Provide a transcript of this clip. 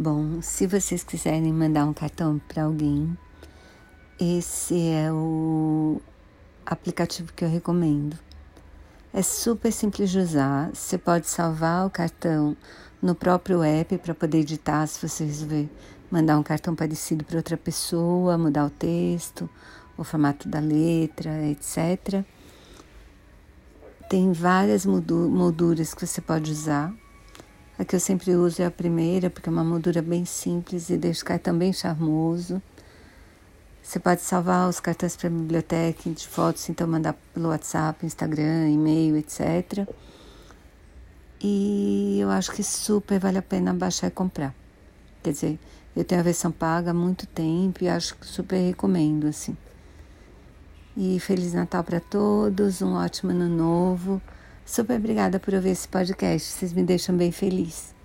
Bom, se vocês quiserem mandar um cartão para alguém, esse é o aplicativo que eu recomendo. É super simples de usar. Você pode salvar o cartão no próprio app para poder editar se você resolver mandar um cartão parecido para outra pessoa, mudar o texto, o formato da letra, etc. Tem várias molduras que você pode usar. A que eu sempre uso é a primeira, porque é uma moldura bem simples e deixa o cartão bem charmoso. Você pode salvar os cartões para a biblioteca de fotos, então mandar pelo WhatsApp, Instagram, e-mail, etc. E eu acho que super vale a pena baixar e comprar. Quer dizer, eu tenho a versão paga há muito tempo e acho que super recomendo, assim. E Feliz Natal para todos, um ótimo ano novo. Super obrigada por ouvir esse podcast, vocês me deixam bem feliz.